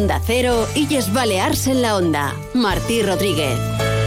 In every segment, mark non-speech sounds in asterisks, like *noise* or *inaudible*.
Onda Cero, Illes Balears en la Onda. Martí Rodríguez.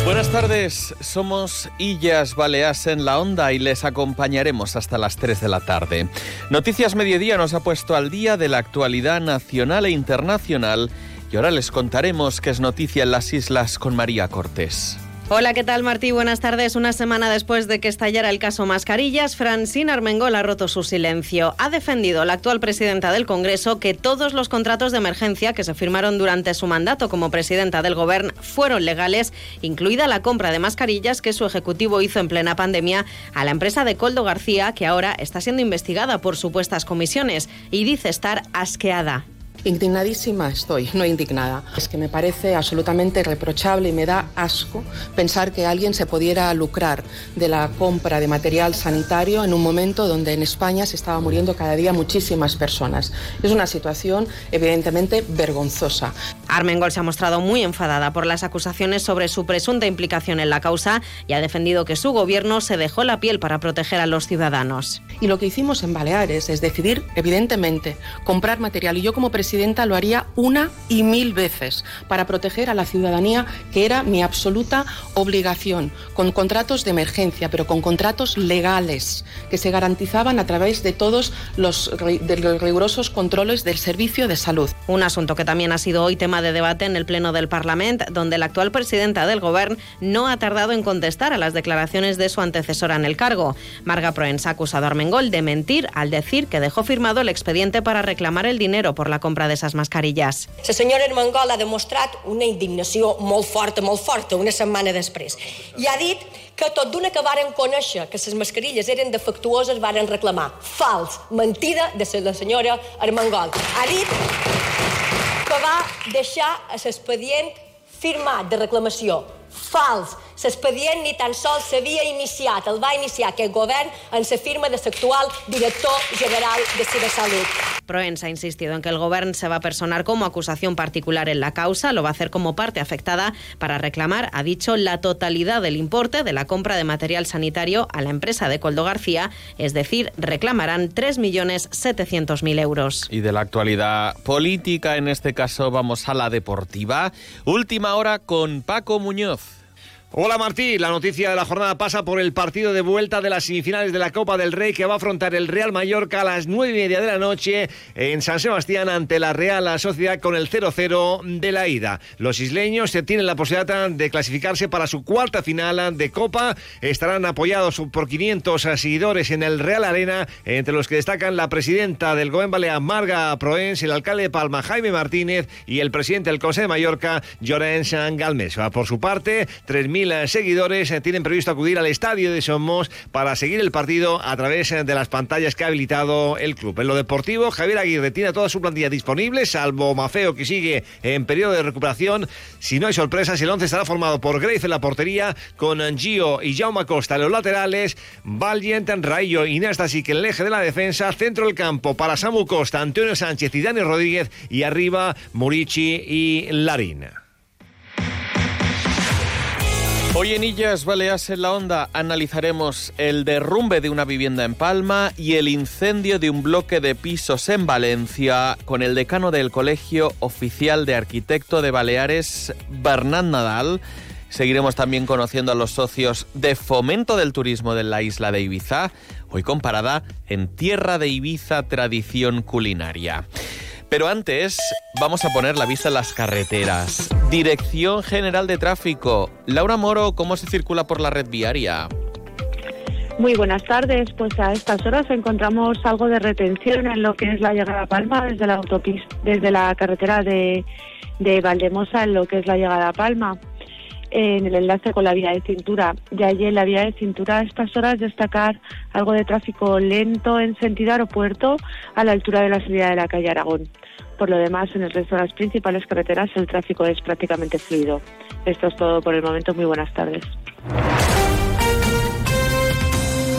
Buenas tardes, somos Illas Baleas en la Onda y les acompañaremos hasta las 3 de la tarde. Noticias Mediodía nos ha puesto al día de la actualidad nacional e internacional y ahora les contaremos qué es noticia en las islas con María Cortés. Hola, ¿qué tal Martí? Buenas tardes. Una semana después de que estallara el caso Mascarillas, Francine Armengol ha roto su silencio. Ha defendido la actual presidenta del Congreso que todos los contratos de emergencia que se firmaron durante su mandato como presidenta del Gobierno fueron legales, incluida la compra de mascarillas que su ejecutivo hizo en plena pandemia a la empresa de Coldo García, que ahora está siendo investigada por supuestas comisiones y dice estar asqueada. Indignadísima estoy, no indignada. Es que me parece absolutamente reprochable y me da asco pensar que alguien se pudiera lucrar de la compra de material sanitario en un momento donde en España se estaba muriendo cada día muchísimas personas. Es una situación evidentemente vergonzosa. Armengol se ha mostrado muy enfadada por las acusaciones sobre su presunta implicación en la causa y ha defendido que su gobierno se dejó la piel para proteger a los ciudadanos. Y lo que hicimos en Baleares es decidir, evidentemente, comprar material. Y yo como presidenta lo haría una y mil veces para proteger a la ciudadanía, que era mi absoluta obligación, con contratos de emergencia, pero con contratos legales, que se garantizaban a través de todos los, de los rigurosos controles del Servicio de Salud. Un asunto que también ha sido hoy tema de debate en el Pleno del Parlamento, donde la actual presidenta del Gobierno no ha tardado en contestar a las declaraciones de su antecesora en el cargo. Marga Proens ha acusado a Armengol de mentir al decir que dejó firmado el expediente para reclamar el dinero por la compra compra d'aquestes mascarilles. La senyora Armengol ha demostrat una indignació molt forta, molt forta, una setmana després. I ha dit que tot d'una que varen conèixer que les mascarilles eren defectuoses varen reclamar. Fals, mentida de la senyora Armengol. Ha dit va deixar l'expedient firmat de reclamació. Fals. L'expedient ni tan sols s'havia iniciat, el va iniciar aquest govern en la firma de l'actual director general de Cibersalut. Proens ha insistido en que el Gobierno se va a personar como acusación particular en la causa, lo va a hacer como parte afectada para reclamar, ha dicho, la totalidad del importe de la compra de material sanitario a la empresa de Coldo García, es decir, reclamarán 3.700.000 euros. Y de la actualidad política, en este caso vamos a la deportiva. Última hora con Paco Muñoz. Hola Martí, la noticia de la jornada pasa por el partido de vuelta de las semifinales de la Copa del Rey que va a afrontar el Real Mallorca a las nueve y media de la noche en San Sebastián ante la Real Sociedad con el 0-0 de la ida. Los isleños tienen la posibilidad de clasificarse para su cuarta final de Copa. Estarán apoyados por 500 seguidores en el Real Arena, entre los que destacan la presidenta del Goen Balea, Marga Proens, el alcalde de Palma, Jaime Martínez, y el presidente del Consejo de Mallorca, Llorenç Galmes. Por su parte, 3.000 seguidores eh, tienen previsto acudir al estadio de Somos para seguir el partido a través eh, de las pantallas que ha habilitado el club. En lo deportivo, Javier Aguirre tiene toda su plantilla disponible, salvo Mafeo que sigue en periodo de recuperación. Si no hay sorpresas, el 11 estará formado por Grace en la portería, con Gio y Jaume Costa en los laterales, Valiant, Rayo y Nastasi que en el eje de la defensa, centro del campo para Samu Costa, Antonio Sánchez y Dani Rodríguez y arriba Murici y Larina. Hoy en Illas Baleas en la Onda analizaremos el derrumbe de una vivienda en Palma y el incendio de un bloque de pisos en Valencia con el decano del Colegio Oficial de Arquitecto de Baleares, Bernat Nadal. Seguiremos también conociendo a los socios de fomento del turismo de la isla de Ibiza, hoy comparada en Tierra de Ibiza Tradición Culinaria. Pero antes, vamos a poner la vista en las carreteras. Dirección General de Tráfico. Laura Moro, ¿cómo se circula por la red viaria? Muy buenas tardes. Pues a estas horas encontramos algo de retención en lo que es la llegada a Palma desde la autopista, desde la carretera de, de Valdemosa en lo que es la llegada a Palma en el enlace con la vía de cintura. Y allí en la vía de cintura a estas horas destacar algo de tráfico lento en sentido aeropuerto a la altura de la salida de la calle Aragón. Por lo demás, en el resto de las principales carreteras el tráfico es prácticamente fluido. Esto es todo por el momento. Muy buenas tardes.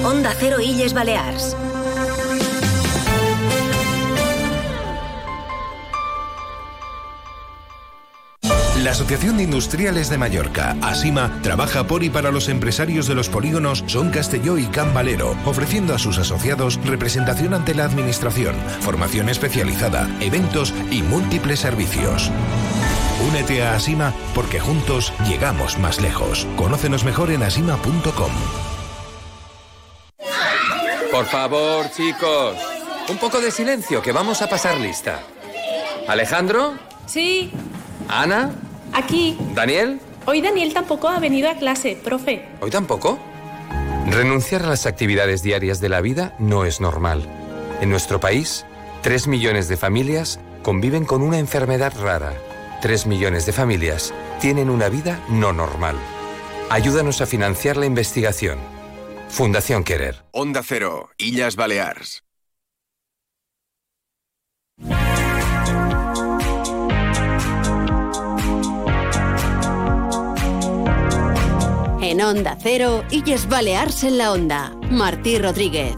Onda Cero Illes Balears. La Asociación de Industriales de Mallorca, ASIMA, trabaja por y para los empresarios de los polígonos Son Castelló y Can Valero, ofreciendo a sus asociados representación ante la Administración, formación especializada, eventos y múltiples servicios. Únete a Asima porque juntos llegamos más lejos. Conócenos mejor en asima.com. Por favor, chicos, un poco de silencio, que vamos a pasar lista. Alejandro, Sí, Ana, aquí. Daniel, Hoy Daniel tampoco ha venido a clase, profe. ¿hoy tampoco? Renunciar a las actividades diarias de la vida no es normal. En nuestro país, 3 millones de familias conviven con una enfermedad rara. 3 millones de familias tienen una vida no normal. Ayúdanos a financiar la investigación. Fundación Querer. Onda Cero, Illas Balears. En Onda Cero, Illes Balears en la Onda. Martí Rodríguez.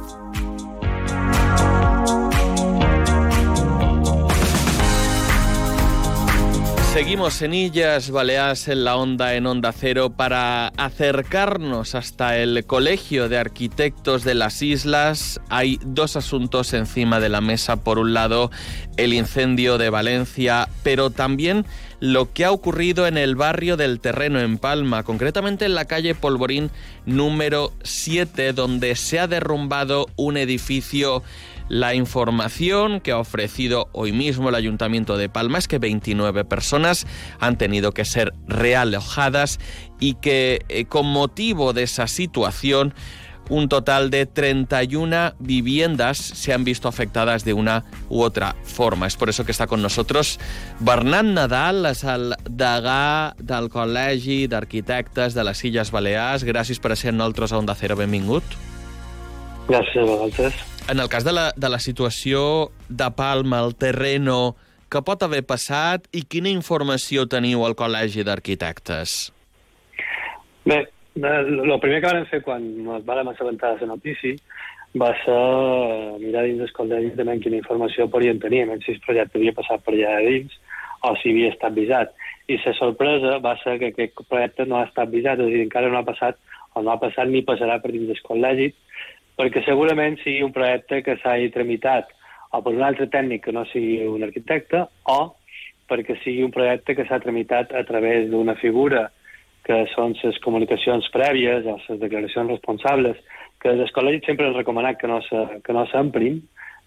Seguimos en Illas Baleares en la onda en Onda Cero para acercarnos hasta el Colegio de Arquitectos de las Islas. Hay dos asuntos encima de la mesa. Por un lado, el incendio de Valencia, pero también lo que ha ocurrido en el barrio del Terreno en Palma, concretamente en la calle Polvorín número 7, donde se ha derrumbado un edificio. La información que ha ofrecido hoy mismo el Ayuntamiento de Palma es que 29 personas han tenido que ser realojadas y que eh, con motivo de esa situación un total de 31 viviendas se han visto afectadas de una u otra forma. Es por eso que está con nosotros Bernat Nadal, és el degà del Col·legi d'Arquitectes de les Illes Balears. Gràcies per ser amb nosaltres a Onda Cero. Benvingut. Gràcies a vosaltres. En el cas de la, de la situació de Palma, el terreno, què pot haver passat i quina informació teniu al Col·legi d'Arquitectes? Bé, el primer que vam fer quan ens vam assabentar de la notícia va ser mirar dins del col·legi també quina informació podien tenir, si el projecte havia passat per allà dins o si havia estat visat. I la sorpresa va ser que aquest projecte no ha estat visat, és a dir, encara no ha passat o no ha passat ni passarà per dins del col·legi, perquè segurament sigui un projecte que s'hagi tramitat o per un altre tècnic que no sigui un arquitecte o perquè sigui un projecte que s'ha tramitat a través d'una figura que són les comunicacions prèvies o les declaracions responsables, que els col·legis sempre han recomanat que no se, que no s'emprin,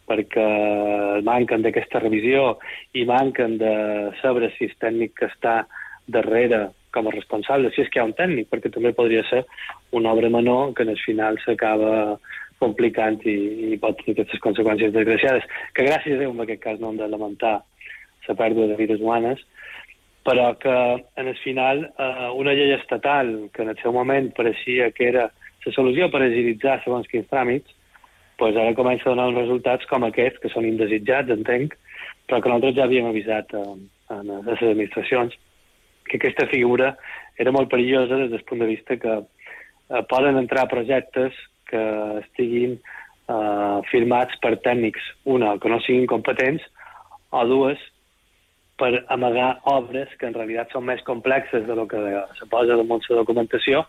perquè manquen d'aquesta revisió i manquen de saber si el tècnic que està darrere com a responsable, si és que hi ha un tècnic, perquè també podria ser una obra menor que en el final s'acaba complicant i, i pot tenir aquestes conseqüències desgraciades, que gràcies a Déu en aquest cas no hem de lamentar la pèrdua de vides humanes, però que en el final eh, una llei estatal que en el seu moment pareixia que era la solució per agilitzar segons quins tràmits, pues ara comença a donar uns resultats com aquests, que són indesitjats, entenc, però que nosaltres ja havíem avisat eh, a les administracions que aquesta figura era molt perillosa des del punt de vista que eh, poden entrar projectes que estiguin eh, firmats per tècnics, una, que no siguin competents, o dues, per amagar obres que en realitat són més complexes de lo que se posa damunt la documentació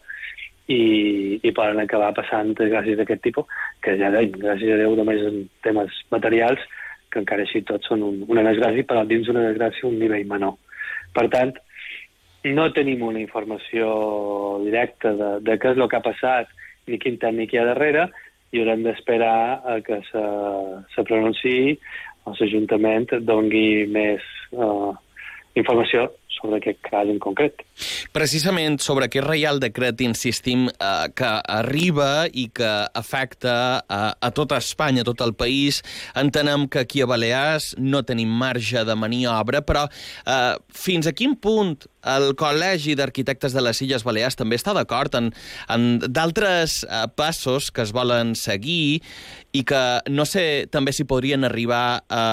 i, i poden acabar passant gràcies a aquest tipus, que ja deim, gràcies a Déu només en temes materials, que encara així tots són un, una desgràcia, però dins una desgràcia un nivell menor. Per tant, no tenim una informació directa de, de què és el que ha passat ni quin tècnic hi ha darrere i haurem d'esperar a que se, se pronunciï l'Ajuntament dongui més eh, informació sobre aquest cas en concret. Precisament sobre aquest Reial Decret insistim eh, que arriba i que afecta a, a tota Espanya, a tot el país. Entenem que aquí a Balears no tenim marge de maniobra, però eh, fins a quin punt el Col·legi d'Arquitectes de les Illes Balears també està d'acord en, en d'altres eh, passos que es volen seguir i que no sé també si podrien arribar a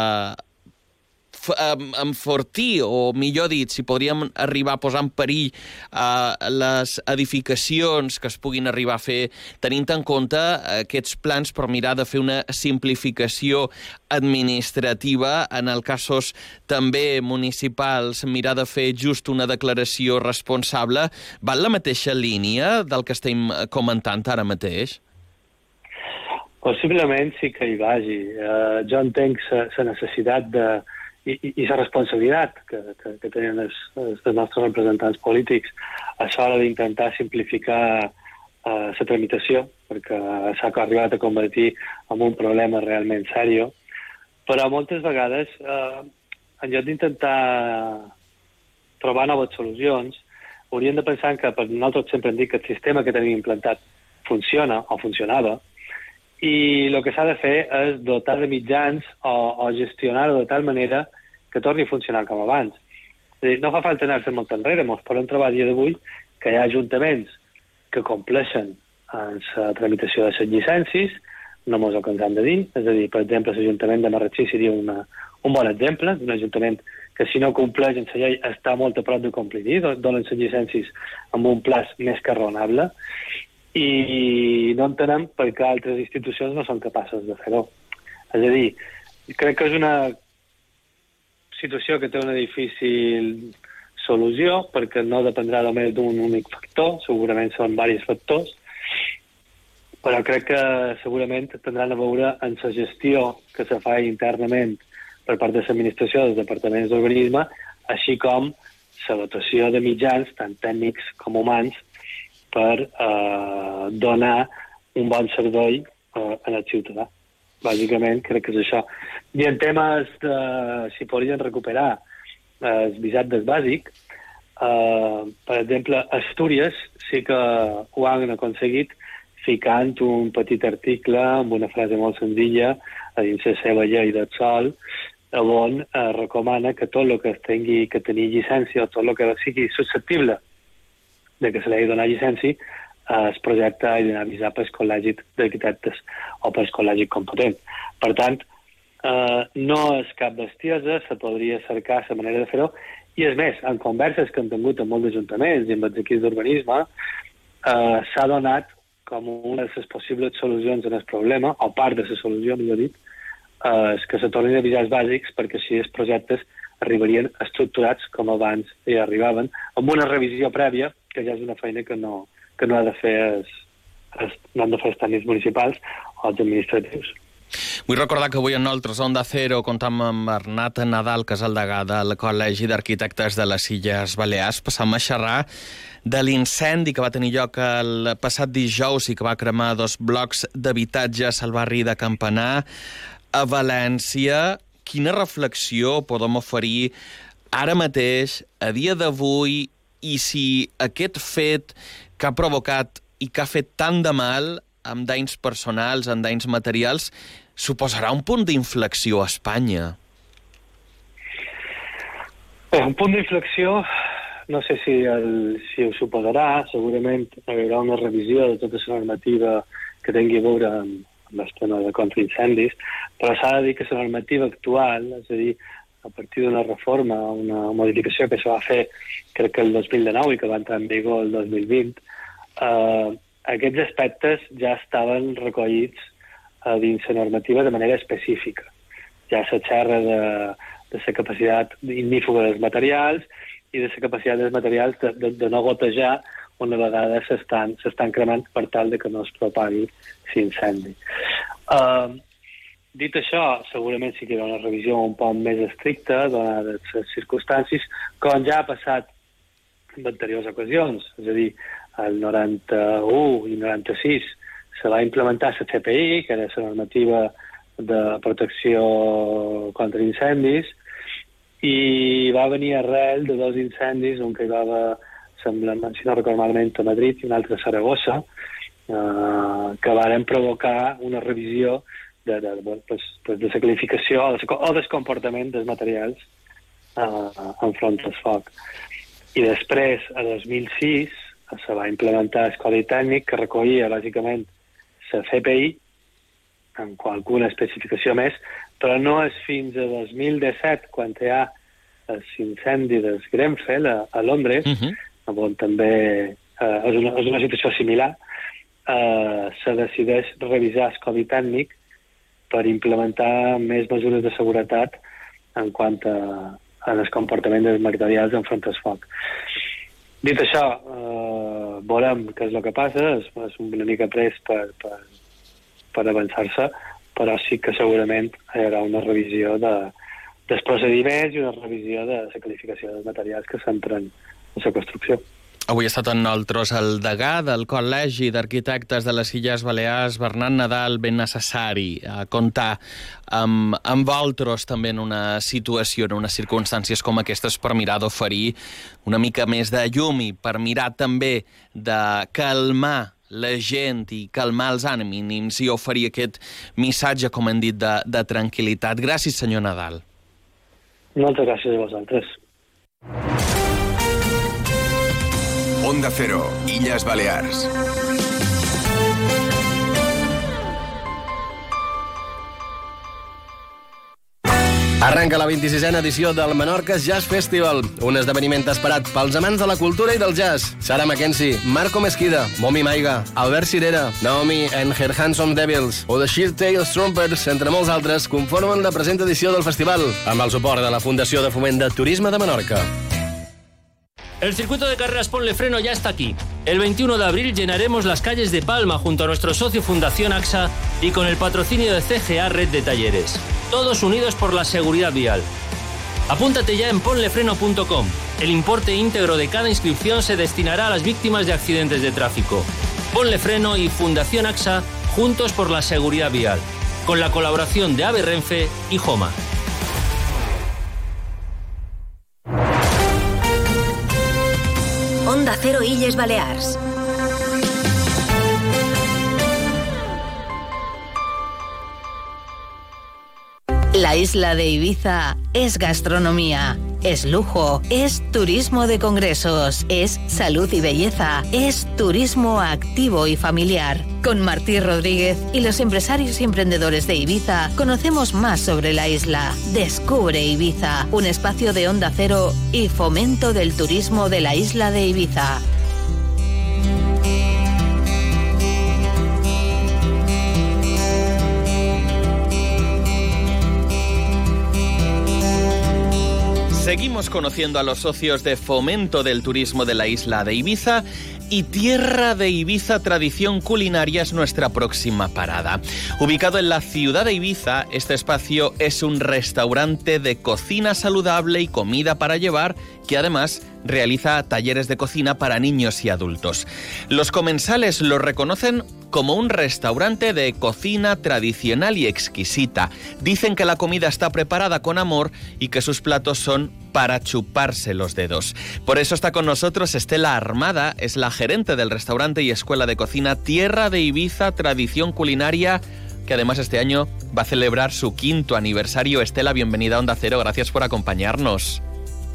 enfortir, o millor dit, si podríem arribar a posar en perill uh, les edificacions que es puguin arribar a fer, tenint en compte aquests plans per mirar de fer una simplificació administrativa, en el casos també municipals, mirar de fer just una declaració responsable, va en la mateixa línia del que estem comentant ara mateix? Possiblement sí que hi vagi. Uh, jo entenc la necessitat de, i, i la responsabilitat que, que, que tenen els, els nostres representants polítics. A l'hora d'intentar simplificar la uh, tramitació, perquè s'ha arribat a convertir en un problema realment sèrio, però moltes vegades, uh, en lloc d'intentar trobar noves solucions, hauríem de pensar que per nosaltres sempre hem dit que el sistema que tenim implantat funciona o funcionava, i el que s'ha de fer és dotar de mitjans o, o gestionar-ho de tal manera que torni a funcionar com abans. És dir, no fa falta anar-se molt enrere, ens podem trobar a dia d'avui que hi ha ajuntaments que compleixen en la tramitació de les llicències, no mos ho que ens han de dir, és a dir, per exemple, l'Ajuntament de Marratxí seria una, un bon exemple d'un ajuntament que si no compleix la llei està molt a prop de complir, donen les llicències amb un plaç més que raonable, i no entenem per què altres institucions no són capaces de fer-ho. És a dir, crec que és una situació que té una difícil solució perquè no dependrà només d'un únic factor, segurament són diversos factors, però crec que segurament tindran a veure en la gestió que se fa internament per part de l'administració dels departaments d'urbanisme, així com la dotació de mitjans, tant tècnics com humans, per eh, donar un bon servei eh, al ciutadà. Bàsicament, crec que és això. I en temes de si podrien recuperar eh, el visat del bàsic, eh, per exemple, Astúries sí que ho han aconseguit ficant un petit article amb una frase molt senzilla a dins la seva llei del sol, on eh, recomana que tot el que tingui que tenir llicència o tot el que sigui susceptible de que se li donar llicència eh, es projecte i avisar pel col·legi d'arquitectes o pel col·legi competent. Per tant, eh, no és cap bestiesa, se podria cercar la manera de fer-ho, i és més, en converses que han tingut amb molts ajuntaments i amb els equips d'urbanisme, eh, s'ha donat com una de les possibles solucions en el problema, o part de la solució, millor dit, eh, és que se tornin a avisar els bàsics perquè així els projectes arribarien estructurats com abans hi arribaven, amb una revisió prèvia que ja és una feina que no, que no ha de fer es, es, no han de fer els tècnics municipals o els administratius. Vull recordar que avui en nosaltres Onda Cero comptam amb Bernat Nadal, que és el degà del Col·legi d'Arquitectes de les Illes Balears. Passam a xerrar de l'incendi que va tenir lloc el passat dijous i que va cremar dos blocs d'habitatges al barri de Campanar a València. Quina reflexió podem oferir ara mateix, a dia d'avui, i si aquest fet que ha provocat i que ha fet tant de mal amb danys personals, amb danys materials, suposarà un punt d'inflexió a Espanya? Bé, un punt d'inflexió no sé si, el, si ho suposarà, segurament hi haurà una revisió de tota la normativa que tingui a veure amb, amb el tema de contraincendis, però s'ha de dir que la normativa actual, és a dir, a partir d'una reforma, una modificació que se va fer crec que el 2019 i que va entrar en vigor el 2020, eh, aquests aspectes ja estaven recollits eh, dins la normativa de manera específica. Ja se xerra de, de la capacitat ignífuga dels materials i de la capacitat dels materials de, de, de no gotejar una vegada s'estan cremant per tal de que no es propagui l'incendi. Uh, Dit això, segurament sí que hi ha una revisió un poc més estricta, donades les circumstàncies, com ja ha passat en anteriors ocasions, és a dir, el 91 i 96 se va implementar la CPI, que era la normativa de protecció contra incendis, i va venir arrel de dos incendis, un que hi va haver, sembla, si no recordo malament, a Madrid i un altre a Saragossa, eh, que varen provocar una revisió de, de, de, pues, pues de la qualificació o, de, o del comportament dels materials uh, enfront del foc. I després, a 2006, se va implementar el Codi Tècnic que recollia, bàsicament, la CPI, amb alguna especificació més, però no és fins a 2017, quan hi ha l'incendi del Grenfell a, a Londres, uh -huh. on també eh, és, una, és una situació similar, eh, se decideix revisar el codi tècnic per implementar més mesures de seguretat en quant a, a el comportament dels materials enfront al foc. Dit això, eh, veurem què és el que passa, és, és una mica pres per, per, per avançar-se, però sí que segurament hi haurà una revisió de, dels procediments i una revisió de la qualificació dels materials que s'entren en la construcció. Avui ha estat amb nosaltres el degà del Col·legi d'Arquitectes de les Illes Balears, Bernat Nadal, ben necessari a comptar amb, amb altres també en una situació, en unes circumstàncies com aquestes per mirar d'oferir una mica més de llum i per mirar també de calmar la gent i calmar els ànims i oferir aquest missatge, com hem dit, de, de tranquil·litat. Gràcies, senyor Nadal. Moltes gràcies a vosaltres. Onda Cero, Illes Balears. Arranca la 26a edició del Menorca Jazz Festival, un esdeveniment esperat pels amants de la cultura i del jazz. Sara Mackenzie, Marco Mesquida, Momi Maiga, Albert Cirera, Naomi and Her Handsome Devils o The Sheer Tales Trumpers, entre molts altres, conformen la present edició del festival, amb el suport de la Fundació de Foment de Turisme de Menorca. El circuito de carreras Ponle Freno ya está aquí. El 21 de abril llenaremos las calles de Palma junto a nuestro socio Fundación AXA y con el patrocinio de CGA Red de Talleres. Todos unidos por la seguridad vial. Apúntate ya en ponlefreno.com. El importe íntegro de cada inscripción se destinará a las víctimas de accidentes de tráfico. Ponle Freno y Fundación AXA juntos por la seguridad vial. Con la colaboración de Ave Renfe y Joma. Onda Cero Illes Balears. La isla de Ibiza es gastronomía, es lujo, es turismo de congresos, es salud y belleza, es turismo activo y familiar. Con Martí Rodríguez y los empresarios y emprendedores de Ibiza conocemos más sobre la isla. Descubre Ibiza, un espacio de onda cero y fomento del turismo de la isla de Ibiza. Seguimos conociendo a los socios de fomento del turismo de la isla de Ibiza y Tierra de Ibiza Tradición Culinaria es nuestra próxima parada. Ubicado en la ciudad de Ibiza, este espacio es un restaurante de cocina saludable y comida para llevar que además realiza talleres de cocina para niños y adultos. Los comensales lo reconocen como un restaurante de cocina tradicional y exquisita. Dicen que la comida está preparada con amor y que sus platos son para chuparse los dedos. Por eso está con nosotros Estela Armada, es la gerente del restaurante y escuela de cocina Tierra de Ibiza Tradición Culinaria que además este año va a celebrar su quinto aniversario. Estela, bienvenida a Onda Cero, gracias por acompañarnos.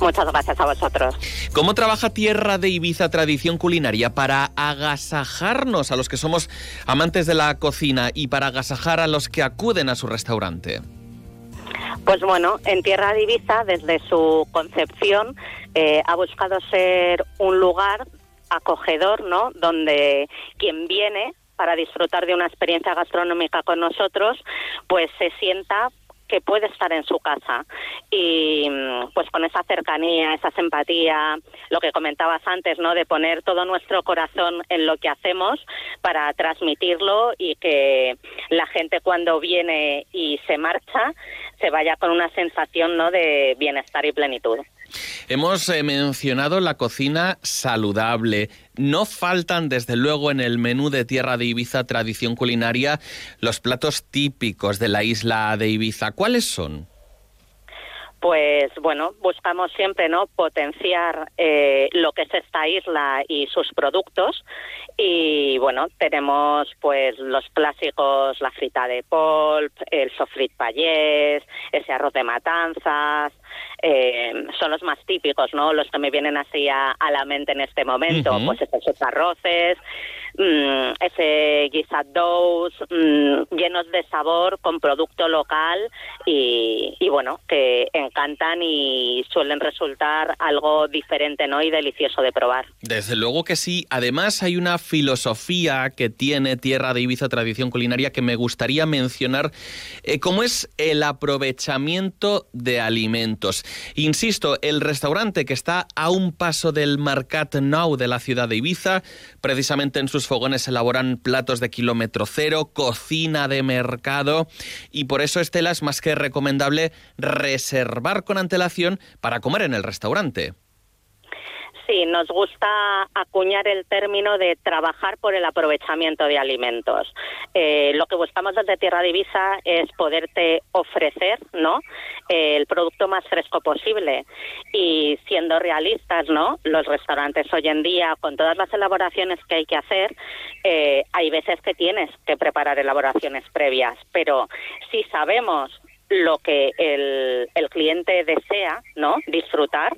Muchas gracias a vosotros. ¿Cómo trabaja Tierra de Ibiza Tradición Culinaria para agasajarnos a los que somos amantes de la cocina y para agasajar a los que acuden a su restaurante? Pues bueno, en Tierra de Ibiza, desde su concepción, eh, ha buscado ser un lugar acogedor, ¿no? Donde quien viene para disfrutar de una experiencia gastronómica con nosotros, pues se sienta que puede estar en su casa y pues con esa cercanía, esa simpatía, lo que comentabas antes, ¿no? De poner todo nuestro corazón en lo que hacemos para transmitirlo y que la gente cuando viene y se marcha se vaya con una sensación, ¿no? De bienestar y plenitud. Hemos eh, mencionado la cocina saludable. No faltan, desde luego, en el menú de Tierra de Ibiza Tradición Culinaria los platos típicos de la isla de Ibiza. ¿Cuáles son? pues bueno, buscamos siempre no potenciar eh, lo que es esta isla y sus productos y bueno, tenemos pues los clásicos, la frita de polp, el sofrit payés, ese arroz de matanzas, eh, son los más típicos, ¿no? Los que me vienen así a, la mente en este momento. Pues esos arroces, Mm, ese guisados mm, llenos de sabor con producto local y, bueno, que encantan y suelen resultar algo diferente ¿no? y delicioso de probar. Desde luego que sí. Además hay una filosofía que tiene Tierra de Ibiza Tradición Culinaria que me gustaría mencionar, eh, como es el aprovechamiento de alimentos. Insisto, el restaurante que está a un paso del Marcat Now de la ciudad de Ibiza, precisamente en sus fogones elaboran platos de kilómetro cero, cocina de mercado y por eso Estela es más que recomendable reservar con antelación para comer en el restaurante. Sí, nos gusta acuñar el término de trabajar por el aprovechamiento de alimentos. Eh, lo que buscamos desde Tierra Divisa es poderte ofrecer, ¿no? el producto más fresco posible y siendo realistas, ¿no? Los restaurantes hoy en día, con todas las elaboraciones que hay que hacer, eh, hay veces que tienes que preparar elaboraciones previas, pero si sabemos lo que el, el cliente desea, ¿no? Disfrutar,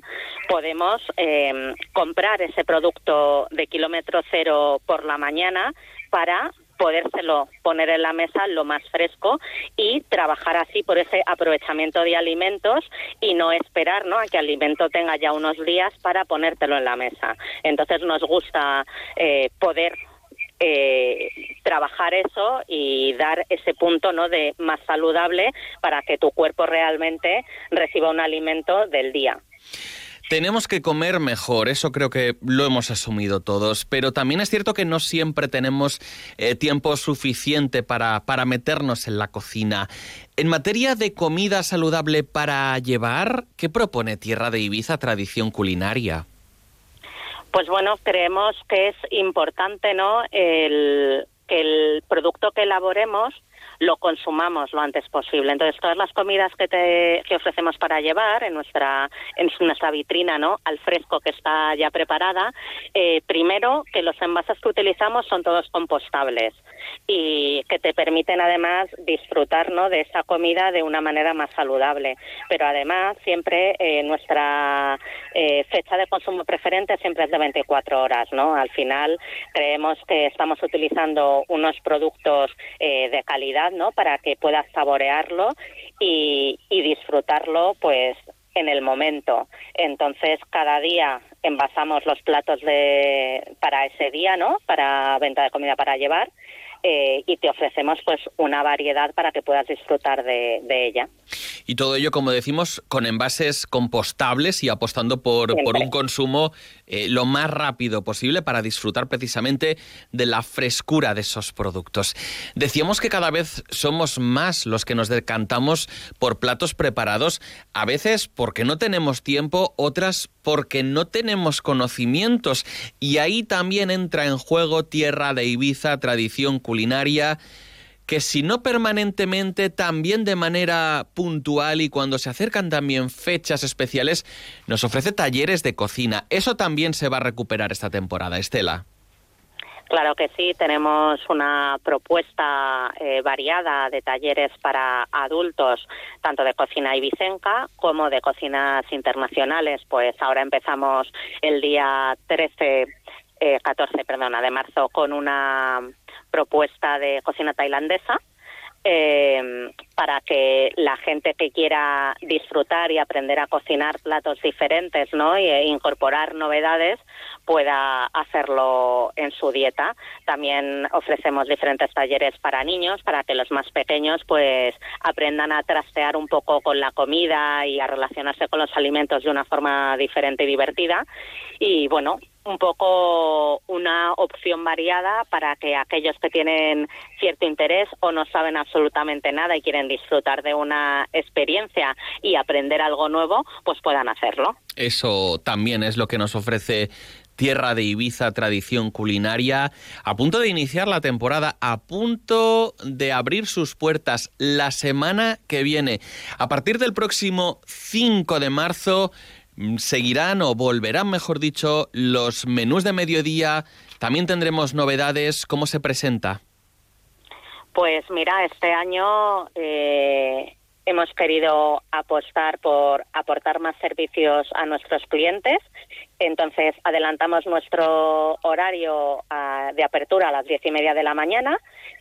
podemos eh, comprar ese producto de kilómetro cero por la mañana para podérselo poner en la mesa lo más fresco y trabajar así por ese aprovechamiento de alimentos y no esperar ¿no? a que alimento tenga ya unos días para ponértelo en la mesa. Entonces nos gusta eh, poder eh, trabajar eso y dar ese punto no de más saludable para que tu cuerpo realmente reciba un alimento del día. Tenemos que comer mejor, eso creo que lo hemos asumido todos, pero también es cierto que no siempre tenemos eh, tiempo suficiente para, para meternos en la cocina. En materia de comida saludable para llevar, ¿qué propone Tierra de Ibiza Tradición Culinaria? Pues bueno, creemos que es importante, ¿no? El, que el producto que elaboremos lo consumamos lo antes posible. Entonces, todas las comidas que, te, que ofrecemos para llevar en nuestra, en nuestra vitrina, ¿no? Al fresco que está ya preparada, eh, primero que los envases que utilizamos son todos compostables y que te permiten además disfrutar ¿no? de esa comida de una manera más saludable. Pero además siempre eh, nuestra eh, fecha de consumo preferente siempre es de 24 horas. ¿no? Al final creemos que estamos utilizando unos productos eh, de calidad ¿no? para que puedas saborearlo y, y disfrutarlo pues en el momento. Entonces, cada día envasamos los platos de, para ese día, ¿no? Para venta de comida para llevar eh, y te ofrecemos pues una variedad para que puedas disfrutar de, ella. Y todo ello, como decimos, con envases compostables y apostando por, por un consumo eh, lo más rápido posible para disfrutar precisamente de la frescura de esos productos. Decíamos que cada vez somos más los que nos decantamos por platos preparados, a veces porque no tenemos tiempo, otras porque no tenemos conocimientos. Y ahí también entra en juego tierra de Ibiza, tradición culinaria que si no permanentemente, también de manera puntual y cuando se acercan también fechas especiales, nos ofrece talleres de cocina. Eso también se va a recuperar esta temporada, Estela. Claro que sí, tenemos una propuesta eh, variada de talleres para adultos, tanto de cocina ibicenca como de cocinas internacionales. Pues ahora empezamos el día 13, 14, eh, perdona, de marzo con una propuesta de cocina tailandesa eh, para que la gente que quiera disfrutar y aprender a cocinar platos diferentes ¿no? e incorporar novedades pueda hacerlo en su dieta. También ofrecemos diferentes talleres para niños para que los más pequeños pues aprendan a trastear un poco con la comida y a relacionarse con los alimentos de una forma diferente y divertida. Y bueno, un poco una opción variada para que aquellos que tienen cierto interés o no saben absolutamente nada y quieren disfrutar de una experiencia y aprender algo nuevo, pues puedan hacerlo. Eso también es lo que nos ofrece Tierra de Ibiza, tradición culinaria, a punto de iniciar la temporada, a punto de abrir sus puertas la semana que viene. A partir del próximo 5 de marzo seguirán o volverán, mejor dicho, los menús de mediodía. También tendremos novedades. ¿Cómo se presenta? Pues mira, este año eh, hemos querido apostar por aportar más servicios a nuestros clientes. Entonces, adelantamos nuestro horario ah, de apertura a las diez y media de la mañana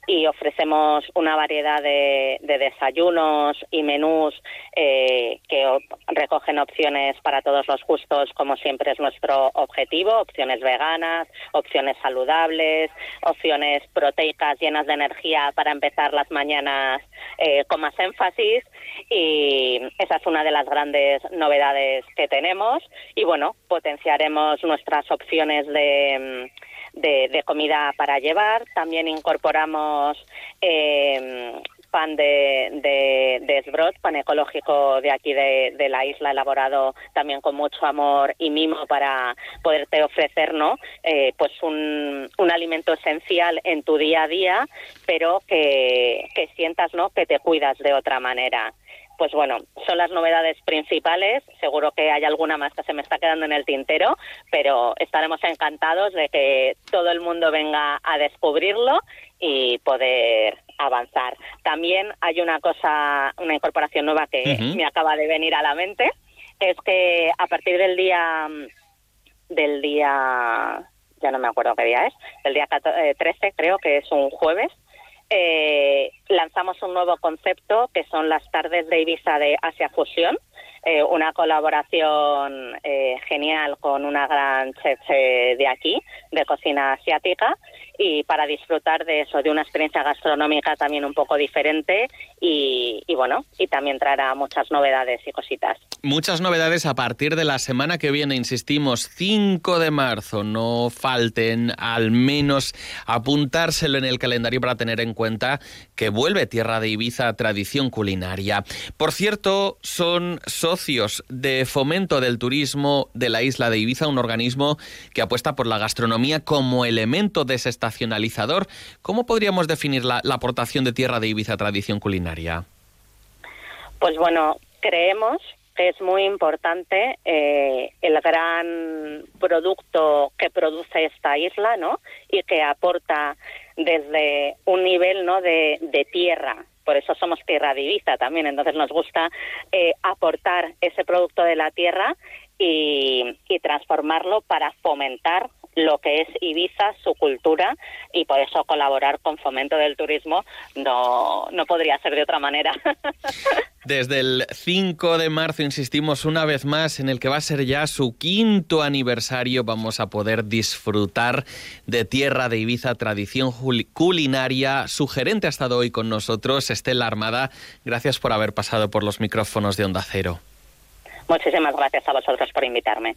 y ofrecemos una variedad de, desayunos y menús eh, que recogen opciones para todos los gustos, como siempre es nuestro objetivo, opciones veganas, opciones saludables, opciones proteicas llenas de energía para empezar las mañanas eh, con más énfasis y esa es una de las grandes novedades que tenemos y bueno, potenciaremos nuestras opciones de de, comida para llevar. También incorporamos eh, pan de, de, pan ecológico de aquí de, la isla, elaborado también con mucho amor y mimo para poderte ofrecer ¿no? Eh, pues un, un, alimento esencial en tu día a día, pero que, que sientas ¿no? que te cuidas de otra manera pues bueno, son las novedades principales. Seguro que hay alguna más que se me está quedando en el tintero, pero estaremos encantados de que todo el mundo venga a descubrirlo y poder avanzar. También hay una cosa, una incorporación nueva que me acaba de venir a la mente, es que a partir del día del día ya no me acuerdo qué día es, el día 13 eh, creo que es un jueves, eh, lanzamos un nuevo concepto que son las tardes de Ibiza de Asia Fusión, eh, una colaboración eh, genial con una gran chef de aquí, de cocina asiática, y para disfrutar de eso, de una experiencia gastronómica también un poco diferente y, bueno, y también traerá muchas novedades y cositas. Muchas novedades a partir de la semana que viene, insistimos, 5 de marzo, no falten al menos apuntárselo en el calendario para tener en cuenta que vuelve Tierra de Ibiza tradición culinaria. Por cierto, son socios de fomento del turismo de la isla de Ibiza, un organismo que apuesta por la gastronomía como elemento desestacionalizador. ¿Cómo podríamos definir la, aportación de Tierra de Ibiza a tradición culinaria? Pues bueno, creemos que es muy importante eh, el gran producto que produce esta isla, ¿no? Y que aporta desde un nivel, ¿no? De, tierra, por eso somos tierra divisa también, entonces nos gusta eh, aportar ese producto de la tierra y, transformarlo para fomentar lo que es Ibiza, su cultura, y por eso colaborar con Fomento del Turismo no, no podría ser de otra manera. *laughs* Desde el 5 de marzo, insistimos una vez más, en el que va a ser ya su quinto aniversario, vamos a poder disfrutar de Tierra de Ibiza, tradición culinaria. Su gerente ha estado hoy con nosotros, Estela Armada. Gracias por haber pasado por los micrófonos de Onda Cero. Muchísimas gracias a vosotros por invitarme.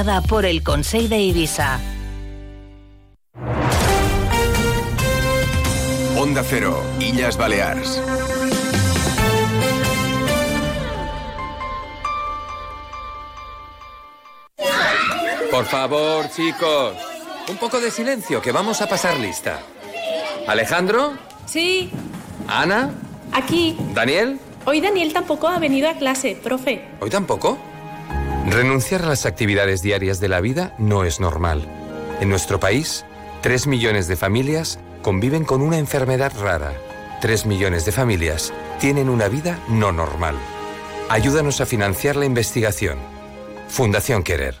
por el Consejo de Ibiza. Onda Cero, Illas Baleares. Por favor, chicos, un poco de silencio, que vamos a pasar lista. Alejandro. Sí. Ana. Aquí. Daniel. Hoy Daniel tampoco ha venido a clase, profe. ¿Hoy tampoco? Renunciar a las actividades diarias de la vida no es normal. En nuestro país, 3 millones de familias conviven con una enfermedad rara. 3 millones de familias tienen una vida no normal. Ayúdanos a financiar la investigación. Fundación Querer.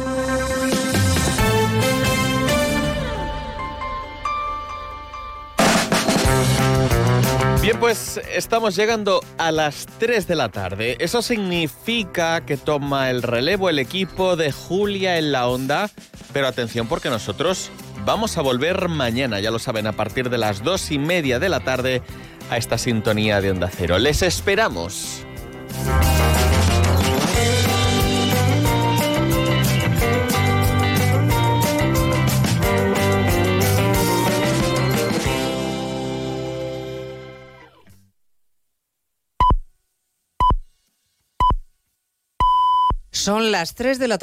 Bien, pues estamos llegando a las 3 de la tarde. Eso significa que toma el relevo el equipo de Julia en la onda. Pero atención porque nosotros vamos a volver mañana, ya lo saben, a partir de las 2 y media de la tarde a esta sintonía de Onda Cero. Les esperamos. Son las 3 de la